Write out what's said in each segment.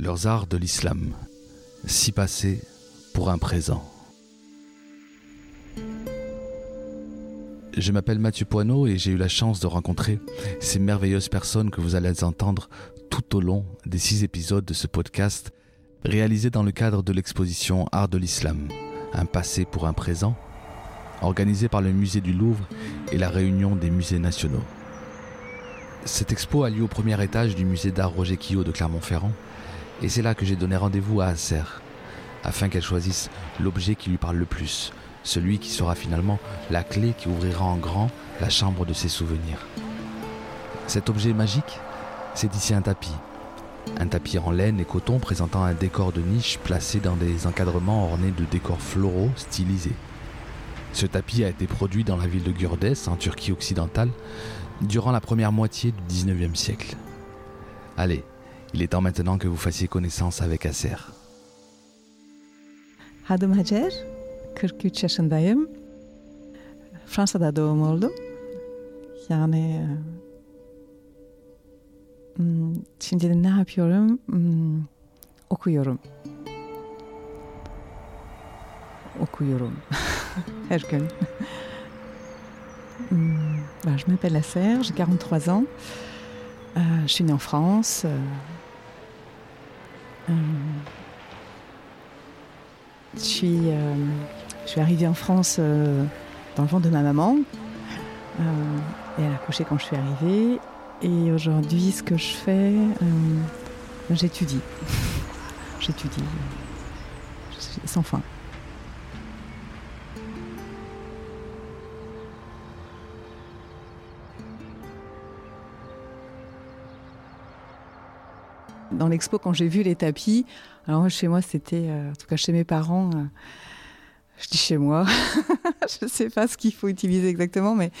leurs arts de l'islam, si passé pour un présent. Je m'appelle Mathieu Poineau et j'ai eu la chance de rencontrer ces merveilleuses personnes que vous allez entendre tout au long des six épisodes de ce podcast réalisé dans le cadre de l'exposition Art de l'Islam, un passé pour un présent, organisé par le musée du Louvre et la réunion des musées nationaux. Cette expo a lieu au premier étage du musée d'art Roger Quillot de Clermont-Ferrand et c'est là que j'ai donné rendez-vous à Acer, afin qu'elle choisisse l'objet qui lui parle le plus, celui qui sera finalement la clé qui ouvrira en grand la chambre de ses souvenirs. Cet objet magique, c'est ici un tapis. Un tapis en laine et coton présentant un décor de niche placé dans des encadrements ornés de décors floraux stylisés. Ce tapis a été produit dans la ville de Gurdes, en Turquie occidentale, durant la première moitié du 19e siècle. Allez, il est temps maintenant que vous fassiez connaissance avec Acer. Adım Hacer, 43 yaşındayım. Fransa'da doğum oldum. Yani hmm? Hmm. Hmm, ben, je m'appelle Acer, j'ai 43 ans. Euh, je suis née en France. Euh, euh, je, suis, arrivée en France euh, dans le ventre de ma maman. Et elle a accouché quand je suis arrivée. Et aujourd'hui, ce que je fais, j'étudie. j'étudie. Sans fin. Dans l'expo, quand j'ai vu les tapis, alors chez moi, c'était, euh, en tout cas chez mes parents, euh, je dis chez moi, je ne sais pas ce qu'il faut utiliser exactement, mais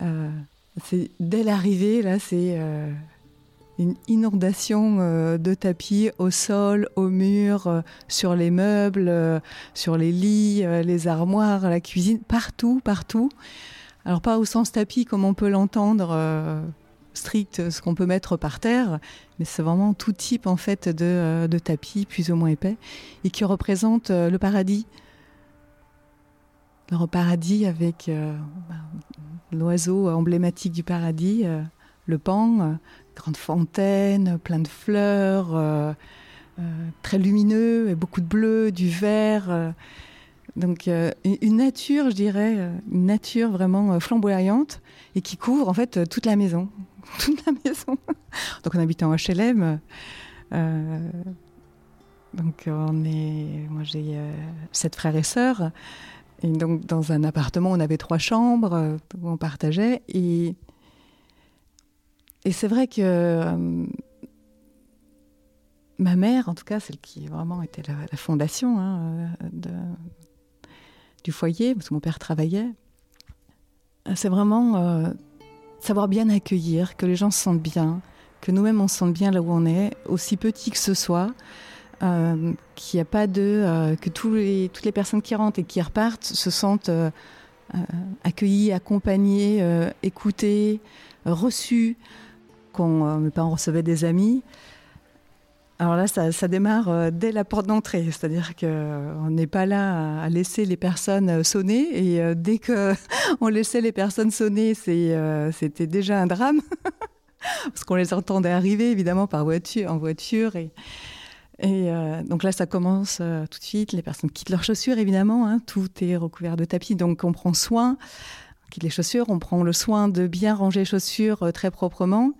euh, c'est dès l'arrivée, là, c'est une inondation de tapis au sol, au mur, sur les meubles, sur les lits, les armoires, la cuisine, partout, partout. Alors pas au sens tapis comme on peut l'entendre. Strict ce qu'on peut mettre par terre, mais c'est vraiment tout type en fait de, euh, tapis plus ou moins épais et qui représente euh, le paradis. Le paradis avec euh, bah, l'oiseau emblématique du paradis, le pan, grande fontaine, plein de fleurs, très lumineux et beaucoup de bleu, du vert. Donc euh, une nature, je dirais, euh, une nature vraiment euh, flamboyante et qui couvre en fait toute la maison, toute la maison. donc on habite en HLM. donc on est, moi j'ai sept frères et sœurs. Et donc dans un appartement, on avait trois chambres où on partageait. Et, et c'est vrai que ma mère, en tout cas, celle qui vraiment était la, fondation hein, de, du foyer, parce que mon père travaillait, c'est vraiment euh, savoir bien accueillir, que les gens se sentent bien, que nous-mêmes on se sente bien là où on est, aussi petit que ce soit, euh, qu'il n'y a pas de euh, que toutes les personnes qui rentrent et qui repartent se sentent accueillies, accompagnées, écoutées, reçues. Quand mes parents recevaient des amis, alors là, ça, démarre euh, dès la porte d'entrée, c'est-à-dire que euh, n'est pas là à, laisser les personnes euh, sonner, et dès que on laissait les personnes sonner, c'était déjà un drame, parce qu'on les entendait arriver évidemment par voiture, en voiture, et, donc là, ça commence tout de suite. Les personnes quittent leurs chaussures, évidemment, hein, tout est recouvert de tapis, donc on prend soin. On quitte les chaussures, on prend le soin de bien ranger les chaussures très proprement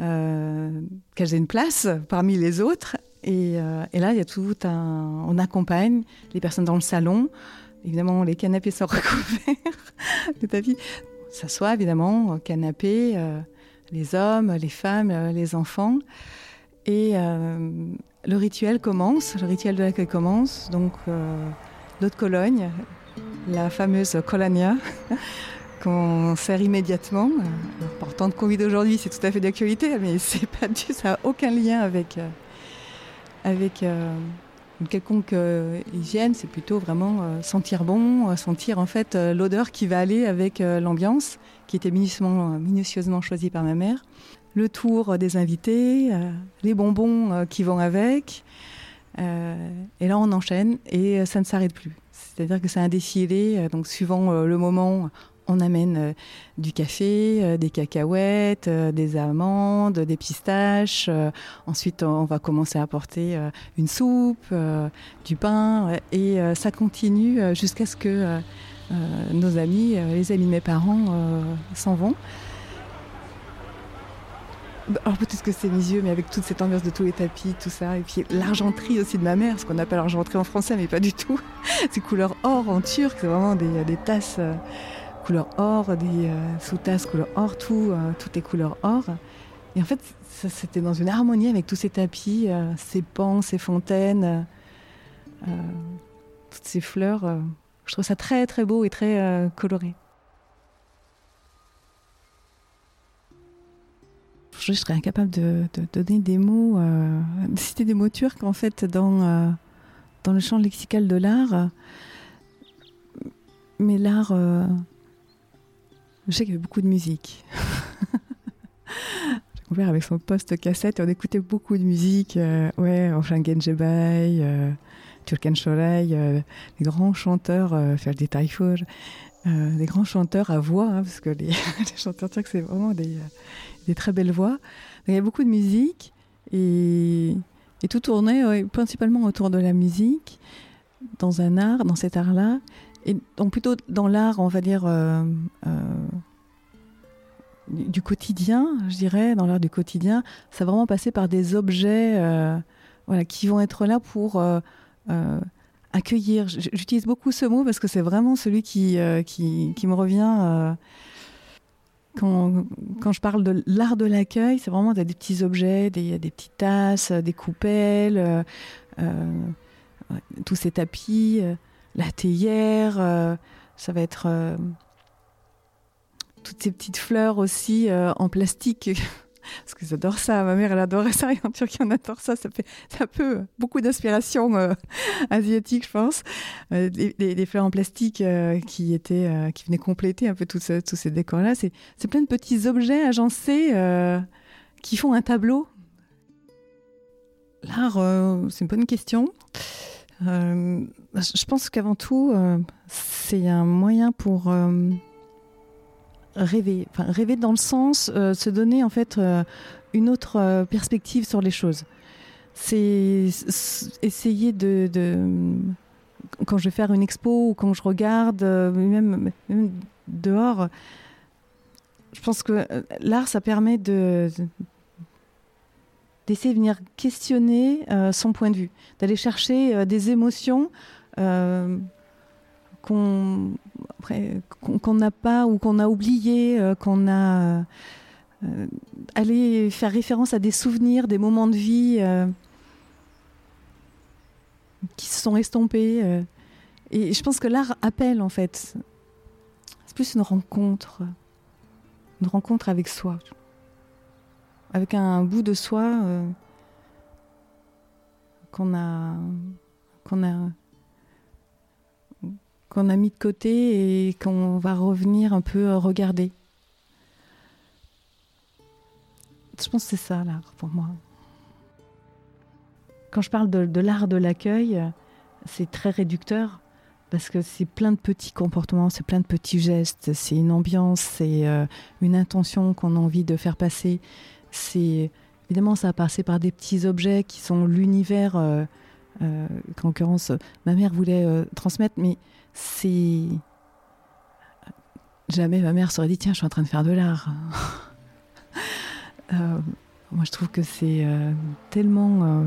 qu'elles aient une place parmi les autres. Et, euh, et là, il y a tout un. On accompagne les personnes dans le salon. Évidemment, les canapés sont recouverts de tapis. On S'assoit évidemment canapé, euh, les hommes, les femmes, euh, les enfants. Et euh, le rituel commence, le rituel de l'accueil commence. Donc, euh, l'eau de Cologne, la fameuse Colonia, qu'on sert immédiatement. Temps de Covid aujourd'hui, c'est tout à fait d'actualité, mais c'est pas du, ça n'a aucun lien avec, euh, avec euh, une quelconque euh, hygiène. C'est plutôt vraiment sentir bon, sentir en fait l'odeur qui va aller avec l'ambiance, qui était minutieusement, minutieusement choisie par ma mère. le tour des invités, les bonbons qui vont avec. et là, on enchaîne et ça ne s'arrête plus. C'est-à-dire que c'est un défilé, donc suivant le moment, on amène euh, du café, euh, des cacahuètes, euh, des amandes, des pistaches. ensuite, on va commencer à apporter une soupe, du pain. Et ça continue jusqu'à ce que nos amis, les amis de mes parents, s'en vont. Alors peut-être que c'est mes yeux, mais avec toute cette ambiance de tous les tapis, tout ça, et puis l'argenterie aussi de ma mère, ce qu'on appelle l'argenterie en français, mais pas du tout. c'est couleur or en turc, c'est vraiment des tasses couleur or, des euh, sous-tasses couleur or, tout, euh, tout est couleur or. Et en fait, c'était dans une harmonie avec tous ces tapis, euh, ces pans, ces fontaines, toutes ces fleurs. je trouve ça très très beau et très coloré. Je serais incapable de, donner des mots, de citer des mots turcs en fait dans, dans le champ lexical de l'art. Mais l'art je sais qu'il y avait beaucoup de musique. Père avec son poste cassette et on écoutait beaucoup de musique. Euh, ouais, enfin Genjebay, euh, Turken Şoray, euh, les grands chanteurs, euh, Ferdi Tayfur, euh, des grands chanteurs à voix, hein, parce que les, les chanteurs turcs, c'est vraiment des, des, très belles voix. Donc, il y avait beaucoup de musique et, et tout tournait ouais, principalement autour de la musique, dans un art, dans cet art-là. Et donc plutôt dans l'art, on va dire, euh, euh, du quotidien, je dirais, dans l'art du quotidien, ça va vraiment passer par des objets euh, voilà, qui vont être là pour accueillir. J'utilise beaucoup ce mot parce que c'est vraiment celui qui, qui, qui, me revient quand, quand, je parle de l'art de l'accueil. C'est vraiment des, petits objets, des, des, petites tasses, des coupelles, tous ces tapis la théière, euh, ça va être euh, toutes ces petites fleurs aussi euh, en plastique. Parce que j'adore ça, ma mère elle adorait ça, et en Turquie on adore ça, ça fait un peu beaucoup d'inspiration asiatique je pense. Des, fleurs en plastique qui étaient, qui venaient compléter un peu tous ces décors là. C'est plein de petits objets agencés qui font un tableau. L'art, c'est une bonne question. Euh, je pense qu'avant tout, euh, c'est un moyen pour euh, rêver. Rêver dans le sens, se donner en fait une autre perspective sur les choses. C'est essayer de, Quand je vais faire une expo ou quand je regarde, même dehors, je pense que l'art, ça permet de, d'essayer de venir questionner euh, son point de vue, d'aller chercher euh, des émotions euh, qu'on n'a pas ou qu'on a oublié, euh, qu'on a aller faire référence à des souvenirs, des moments de vie qui se sont estompés. et je pense que l'art appelle en fait. C'est plus une rencontre, une rencontre avec soi avec un bout de soi euh, qu'on a qu'on a qu'on a mis de côté et qu'on va revenir un peu regarder. Je pense que c'est ça l'art pour moi. Quand je parle de, l'art de l'accueil, c'est très réducteur parce que c'est plein de petits comportements, c'est plein de petits gestes, c'est une ambiance, c'est euh, une intention qu'on a envie de faire passer c'est évidemment ça a passé par des petits objets qui sont l'univers euh, euh, qu'en l'occurrence ma mère voulait euh, transmettre mais c'est jamais ma mère serait dit tiens je suis en train de faire de l'art. Moi je trouve que c'est tellement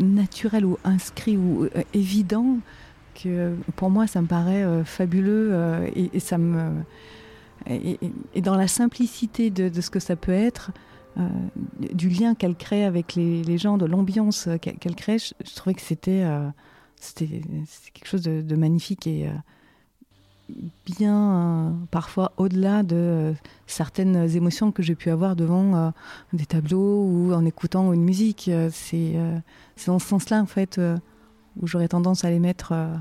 naturel ou inscrit ou évident que pour moi ça me paraît euh, fabuleux euh, et, ça me et, dans la simplicité de, ce que ça peut être euh, du lien qu'elle crée avec les, gens de l'ambiance qu'elle qu crée je, trouvais que c'était euh, quelque chose de, magnifique et euh, bien euh, parfois au-delà de euh, certaines émotions que j'ai pu avoir devant euh, des tableaux ou en écoutant une musique. Euh, c'est euh, dans ce sens là en fait euh, où j'aurais tendance à les mettre euh,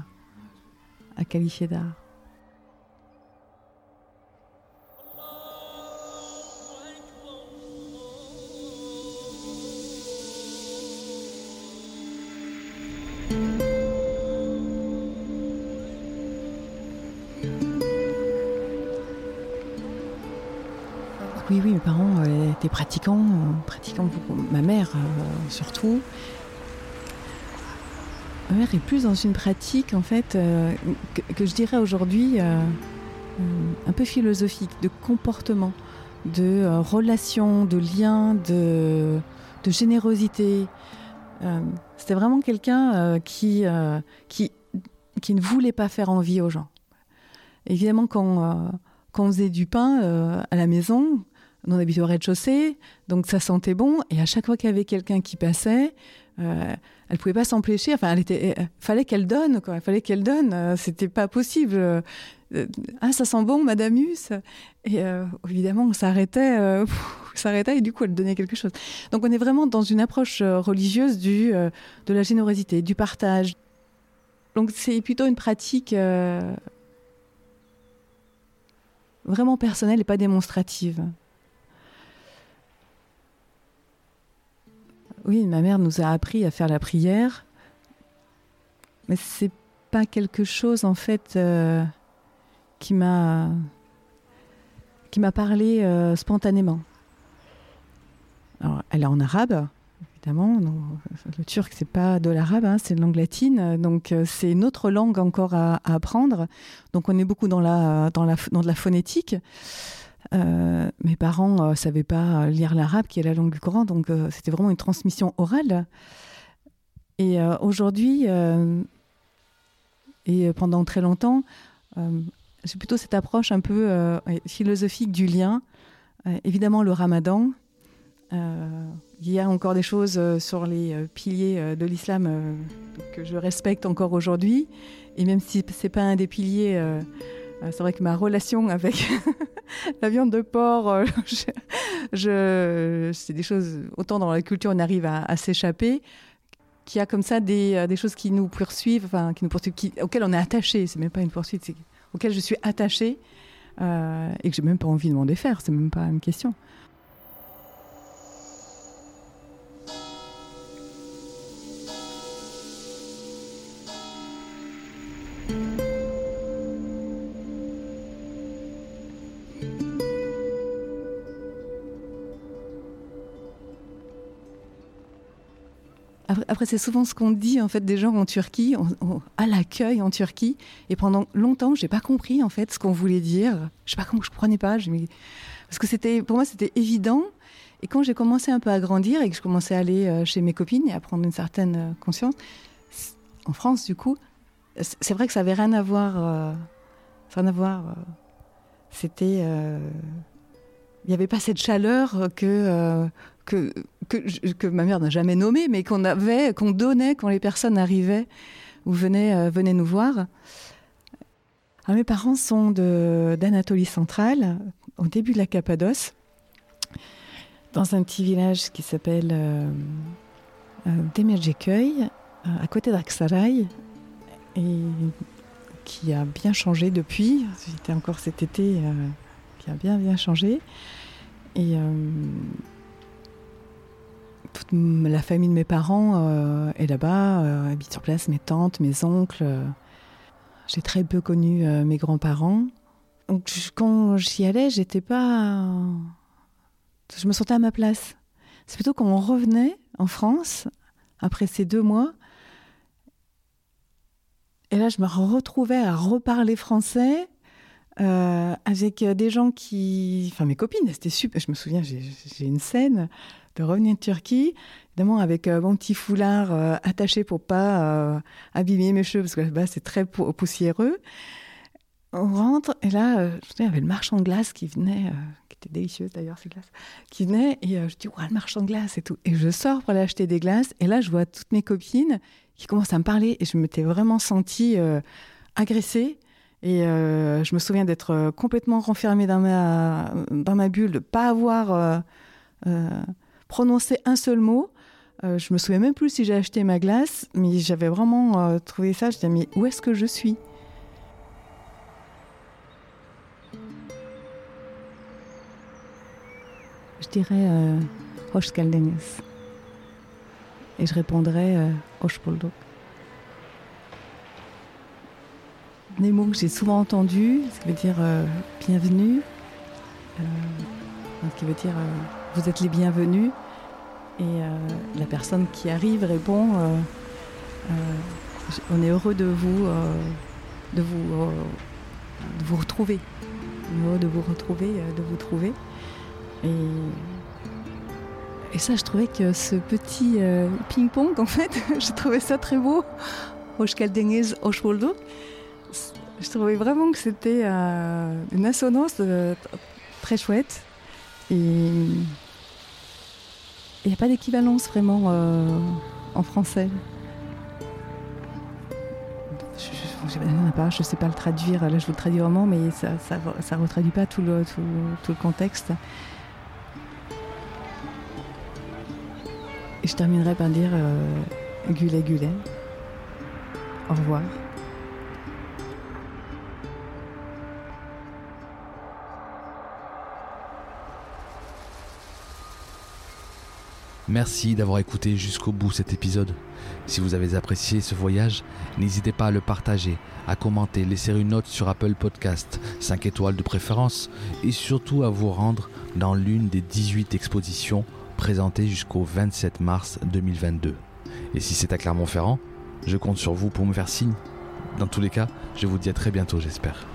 à qualifier d'art. Oui, oui, mes parents euh, étaient pratiquants, euh, pratiquants pour ma mère surtout. Ma mère est plus dans une pratique en fait que, je dirais aujourd'hui un peu philosophique, de comportement, de relation, de lien, de, générosité. C'était vraiment quelqu'un qui, qui, qui ne voulait pas faire envie aux gens. Évidemment, quand quand on faisait du pain euh, à la maison, on habitait au rez-de-chaussée, donc ça sentait bon. Et à chaque fois qu'il y avait quelqu'un qui passait, euh, elle pouvait pas s'empêcher. Enfin, euh, fallait qu'elle donne, quoi. Fallait qu'elle donne. Euh, c'était pas possible. ah, ça sent bon, Madame Hus. Et évidemment, on s'arrêtait, s'arrêtait et du coup, elle donnait quelque chose. Donc, on est vraiment dans une approche religieuse de la générosité, du partage. Donc, c'est plutôt une pratique vraiment personnelle et pas démonstrative. Oui, ma mère nous a appris à faire la prière, mais c'est pas quelque chose en fait euh, qui m'a qui m'a parlé euh, spontanément. Alors, elle est en arabe, évidemment. le turc, c'est pas de l'arabe, hein, c'est de langue latine. Donc, euh, c'est une autre langue encore à, apprendre. Donc, on est beaucoup dans, la, dans, la, dans de la phonétique. Euh, mes parents ne euh, savaient pas lire l'arabe, qui est la langue du Coran. Donc, c'était vraiment une transmission orale. Et aujourd'hui, et pendant très longtemps, j'ai plutôt cette approche un peu philosophique du lien. évidemment, le ramadan, euh, il y a encore des choses euh, sur les euh, piliers de l'islam que je respecte encore aujourd'hui. Et même si ce n'est pas un des piliers, c'est vrai que ma relation avec la viande de porc, je, c'est des choses, autant dans la culture on arrive à, s'échapper, qu'il y a comme ça des, des, choses qui nous poursuivent, enfin, qui nous poursuivent, auxquelles on est attaché. C'est même pas une poursuite, c'est auxquelles je suis attachée et que j'ai même pas envie de m'en défaire. C'est même pas une question. Après, c'est souvent ce qu'on dit en fait des gens en Turquie, à l'accueil en Turquie. Et pendant longtemps, j'ai pas compris en fait ce qu'on voulait dire. Je sais pas comment je comprenais pas. parce que c'était, pour moi, c'était évident. Et quand j'ai commencé un peu à grandir et que je commençais à aller euh, chez mes copines et à prendre une certaine euh, conscience, en France du coup, c'est vrai que ça avait rien à voir. Euh, rien à voir. C'était, il n'y avait pas cette chaleur que que, que, ma mère n'a jamais nommé, mais qu'on avait, qu'on donnait quand les personnes arrivaient ou venaient, euh, venaient nous voir. Mes parents sont d'Anatolie centrale, au début de la Cappadoce, dans un petit village qui s'appelle euh, euh, à côté d'Aksaray, et qui a bien changé depuis. J'étais encore cet été, qui a bien bien changé. Et toute la famille de mes parents euh, est là-bas, euh, habite sur place, mes tantes, mes oncles. J'ai très peu connu euh, mes grands-parents. Donc quand j'y allais, j'étais pas. Je me sentais à ma place. C'est plutôt quand on revenait en France, après ces deux mois, et là je me retrouvais à reparler français avec des gens qui. Enfin, mes copines, c'était super. Je me souviens, j'ai une scène de revenir de Turquie, évidemment avec euh, mon petit foulard euh, attaché pour pas euh, abîmer mes cheveux, parce que là-bas c'est très poussiéreux. On rentre, et là, il y avait le marchand de glace qui venait, qui était délicieuse d'ailleurs, ces glaces, qui venait, et je dis, ouais, le marchand de glace et tout. Et je sors pour aller acheter des glaces, et là, je vois toutes mes copines qui commencent à me parler, et je m'étais vraiment sentie agressée. Et je me souviens d'être complètement renfermée dans ma bulle, de ne pas avoir prononcer un seul mot. Euh, je me souviens même plus si j'ai acheté ma glace, mais j'avais vraiment euh, trouvé ça. Je disais, mais où est-ce que je suis? Je dirais euh, Et je répondrais euh, Hoş Des mots que j'ai souvent entendus, ça veut dire bienvenue Donc, qui veut dire vous êtes les bienvenus. Et la personne qui arrive répond on est heureux de vous, de vous, de vous retrouver. Heureux de vous retrouver, de vous trouver. Et et ça, je trouvais que ce petit euh, ping-pong, en fait, je trouvais ça très beau. Je trouvais vraiment que c'était euh, une assonance euh, très chouette. Et il n'y a pas d'équivalence vraiment en français. Je ne sais pas le traduire, là je vous le traduis vraiment, mais ça ne retraduit pas tout le, tout le contexte. Et je terminerai par dire euh, Gulet Gulet. Au revoir. Merci d'avoir écouté jusqu'au bout cet épisode. Si vous avez apprécié ce voyage, n'hésitez pas à le partager, à commenter, laisser une note sur Apple Podcast, 5 étoiles de préférence, et surtout à vous rendre dans l'une des 18 expositions présenté jusqu'au 27 mars 2022. Et si c'est à Clermont-Ferrand, je compte sur vous pour me faire signe. Dans tous les cas, je vous dis à très bientôt, j'espère.